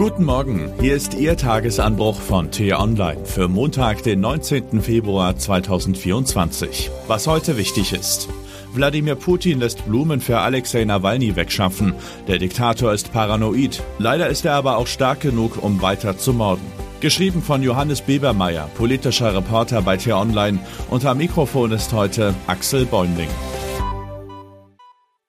Guten Morgen, hier ist Ihr Tagesanbruch von T-Online für Montag, den 19. Februar 2024. Was heute wichtig ist. Wladimir Putin lässt Blumen für Alexei Nawalny wegschaffen. Der Diktator ist paranoid. Leider ist er aber auch stark genug, um weiter zu morden. Geschrieben von Johannes Bebermeier, politischer Reporter bei T-Online. Unter Mikrofon ist heute Axel Bäumling.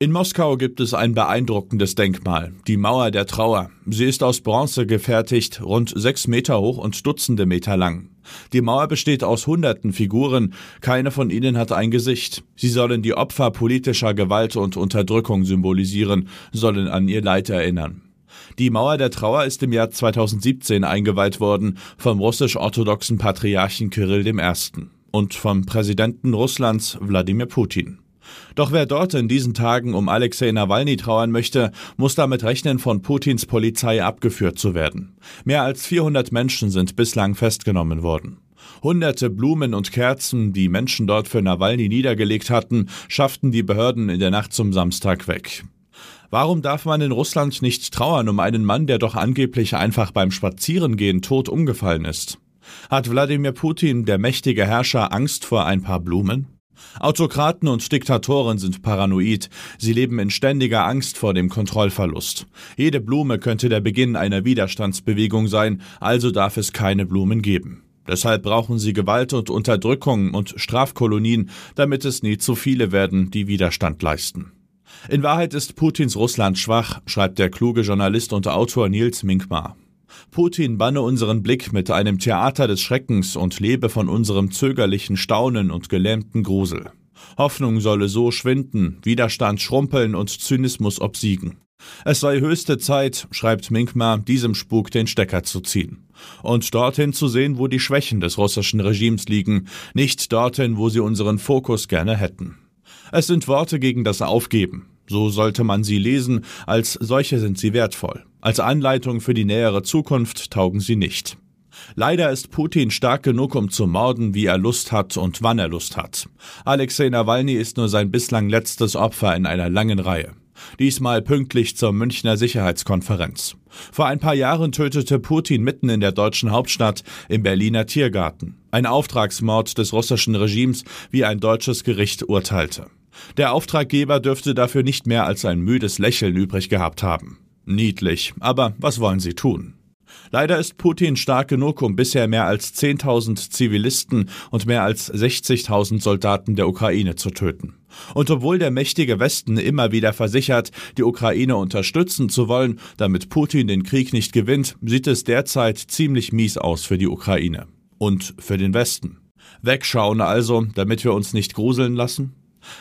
In Moskau gibt es ein beeindruckendes Denkmal, die Mauer der Trauer. Sie ist aus Bronze gefertigt, rund sechs Meter hoch und Dutzende Meter lang. Die Mauer besteht aus hunderten Figuren, keine von ihnen hat ein Gesicht. Sie sollen die Opfer politischer Gewalt und Unterdrückung symbolisieren, sollen an ihr Leid erinnern. Die Mauer der Trauer ist im Jahr 2017 eingeweiht worden vom russisch-orthodoxen Patriarchen Kirill I. und vom Präsidenten Russlands Wladimir Putin. Doch wer dort in diesen Tagen um Alexei Nawalny trauern möchte, muss damit rechnen, von Putins Polizei abgeführt zu werden. Mehr als 400 Menschen sind bislang festgenommen worden. Hunderte Blumen und Kerzen, die Menschen dort für Nawalny niedergelegt hatten, schafften die Behörden in der Nacht zum Samstag weg. Warum darf man in Russland nicht trauern um einen Mann, der doch angeblich einfach beim Spazierengehen tot umgefallen ist? Hat Wladimir Putin, der mächtige Herrscher, Angst vor ein paar Blumen? Autokraten und Diktatoren sind paranoid. Sie leben in ständiger Angst vor dem Kontrollverlust. Jede Blume könnte der Beginn einer Widerstandsbewegung sein, also darf es keine Blumen geben. Deshalb brauchen sie Gewalt und Unterdrückung und Strafkolonien, damit es nie zu viele werden, die Widerstand leisten. In Wahrheit ist Putins Russland schwach, schreibt der kluge Journalist und Autor Nils Minkmar. Putin banne unseren Blick mit einem Theater des Schreckens und lebe von unserem zögerlichen Staunen und gelähmten Grusel. Hoffnung solle so schwinden, Widerstand schrumpeln und Zynismus obsiegen. Es sei höchste Zeit, schreibt Minkma, diesem Spuk den Stecker zu ziehen. Und dorthin zu sehen, wo die Schwächen des russischen Regimes liegen, nicht dorthin, wo sie unseren Fokus gerne hätten. Es sind Worte gegen das Aufgeben, so sollte man sie lesen, als solche sind sie wertvoll. Als Anleitung für die nähere Zukunft taugen sie nicht. Leider ist Putin stark genug, um zu morden, wie er Lust hat und wann er Lust hat. Alexei Nawalny ist nur sein bislang letztes Opfer in einer langen Reihe. Diesmal pünktlich zur Münchner Sicherheitskonferenz. Vor ein paar Jahren tötete Putin mitten in der deutschen Hauptstadt im Berliner Tiergarten. Ein Auftragsmord des russischen Regimes, wie ein deutsches Gericht urteilte. Der Auftraggeber dürfte dafür nicht mehr als ein müdes Lächeln übrig gehabt haben. Niedlich, aber was wollen sie tun? Leider ist Putin stark genug, um bisher mehr als 10.000 Zivilisten und mehr als 60.000 Soldaten der Ukraine zu töten. Und obwohl der mächtige Westen immer wieder versichert, die Ukraine unterstützen zu wollen, damit Putin den Krieg nicht gewinnt, sieht es derzeit ziemlich mies aus für die Ukraine. Und für den Westen. Wegschauen also, damit wir uns nicht gruseln lassen?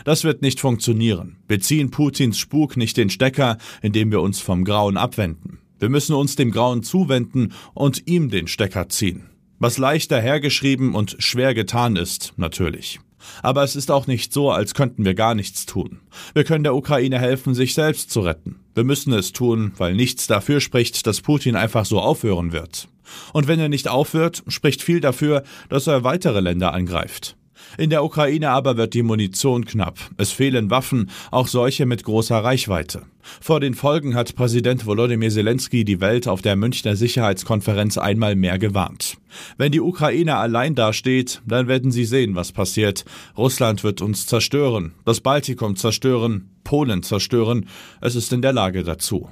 Das wird nicht funktionieren. Wir ziehen Putins Spuk nicht den Stecker, indem wir uns vom Grauen abwenden. Wir müssen uns dem Grauen zuwenden und ihm den Stecker ziehen. Was leichter hergeschrieben und schwer getan ist, natürlich. Aber es ist auch nicht so, als könnten wir gar nichts tun. Wir können der Ukraine helfen, sich selbst zu retten. Wir müssen es tun, weil nichts dafür spricht, dass Putin einfach so aufhören wird. Und wenn er nicht aufhört, spricht viel dafür, dass er weitere Länder angreift. In der Ukraine aber wird die Munition knapp. Es fehlen Waffen, auch solche mit großer Reichweite. Vor den Folgen hat Präsident Volodymyr Zelensky die Welt auf der Münchner Sicherheitskonferenz einmal mehr gewarnt. Wenn die Ukraine allein dasteht, dann werden sie sehen, was passiert. Russland wird uns zerstören, das Baltikum zerstören, Polen zerstören. Es ist in der Lage dazu.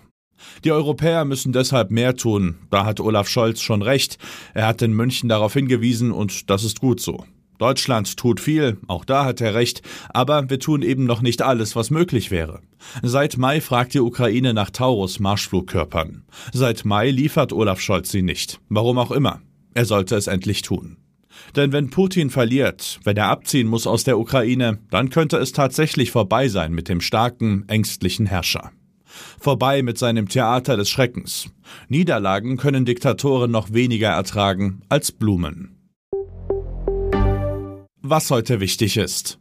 Die Europäer müssen deshalb mehr tun. Da hat Olaf Scholz schon recht. Er hat in München darauf hingewiesen und das ist gut so. Deutschland tut viel, auch da hat er recht, aber wir tun eben noch nicht alles, was möglich wäre. Seit Mai fragt die Ukraine nach Taurus Marschflugkörpern. Seit Mai liefert Olaf Scholz sie nicht. Warum auch immer. Er sollte es endlich tun. Denn wenn Putin verliert, wenn er abziehen muss aus der Ukraine, dann könnte es tatsächlich vorbei sein mit dem starken, ängstlichen Herrscher. Vorbei mit seinem Theater des Schreckens. Niederlagen können Diktatoren noch weniger ertragen als Blumen was heute wichtig ist.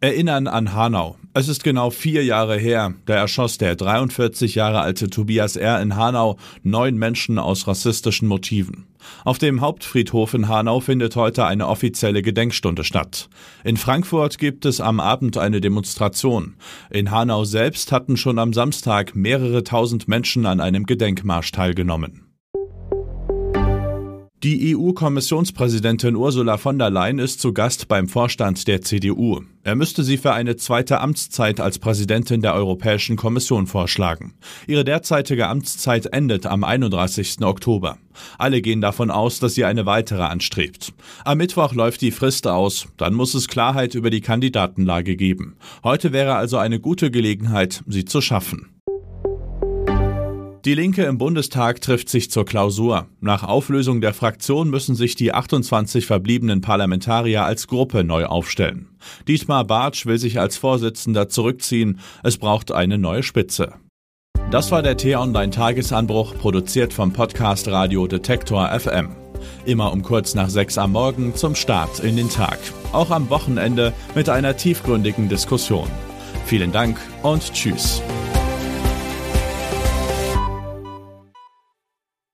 Erinnern an Hanau. Es ist genau vier Jahre her, da erschoss der 43 Jahre alte Tobias R. in Hanau neun Menschen aus rassistischen Motiven. Auf dem Hauptfriedhof in Hanau findet heute eine offizielle Gedenkstunde statt. In Frankfurt gibt es am Abend eine Demonstration. In Hanau selbst hatten schon am Samstag mehrere tausend Menschen an einem Gedenkmarsch teilgenommen. Die EU-Kommissionspräsidentin Ursula von der Leyen ist zu Gast beim Vorstand der CDU. Er müsste sie für eine zweite Amtszeit als Präsidentin der Europäischen Kommission vorschlagen. Ihre derzeitige Amtszeit endet am 31. Oktober. Alle gehen davon aus, dass sie eine weitere anstrebt. Am Mittwoch läuft die Frist aus, dann muss es Klarheit über die Kandidatenlage geben. Heute wäre also eine gute Gelegenheit, sie zu schaffen. Die Linke im Bundestag trifft sich zur Klausur. Nach Auflösung der Fraktion müssen sich die 28 verbliebenen Parlamentarier als Gruppe neu aufstellen. Dietmar Bartsch will sich als Vorsitzender zurückziehen. Es braucht eine neue Spitze. Das war der T-Online-Tagesanbruch, produziert vom Podcast Radio Detektor FM. Immer um kurz nach sechs am Morgen zum Start in den Tag. Auch am Wochenende mit einer tiefgründigen Diskussion. Vielen Dank und Tschüss.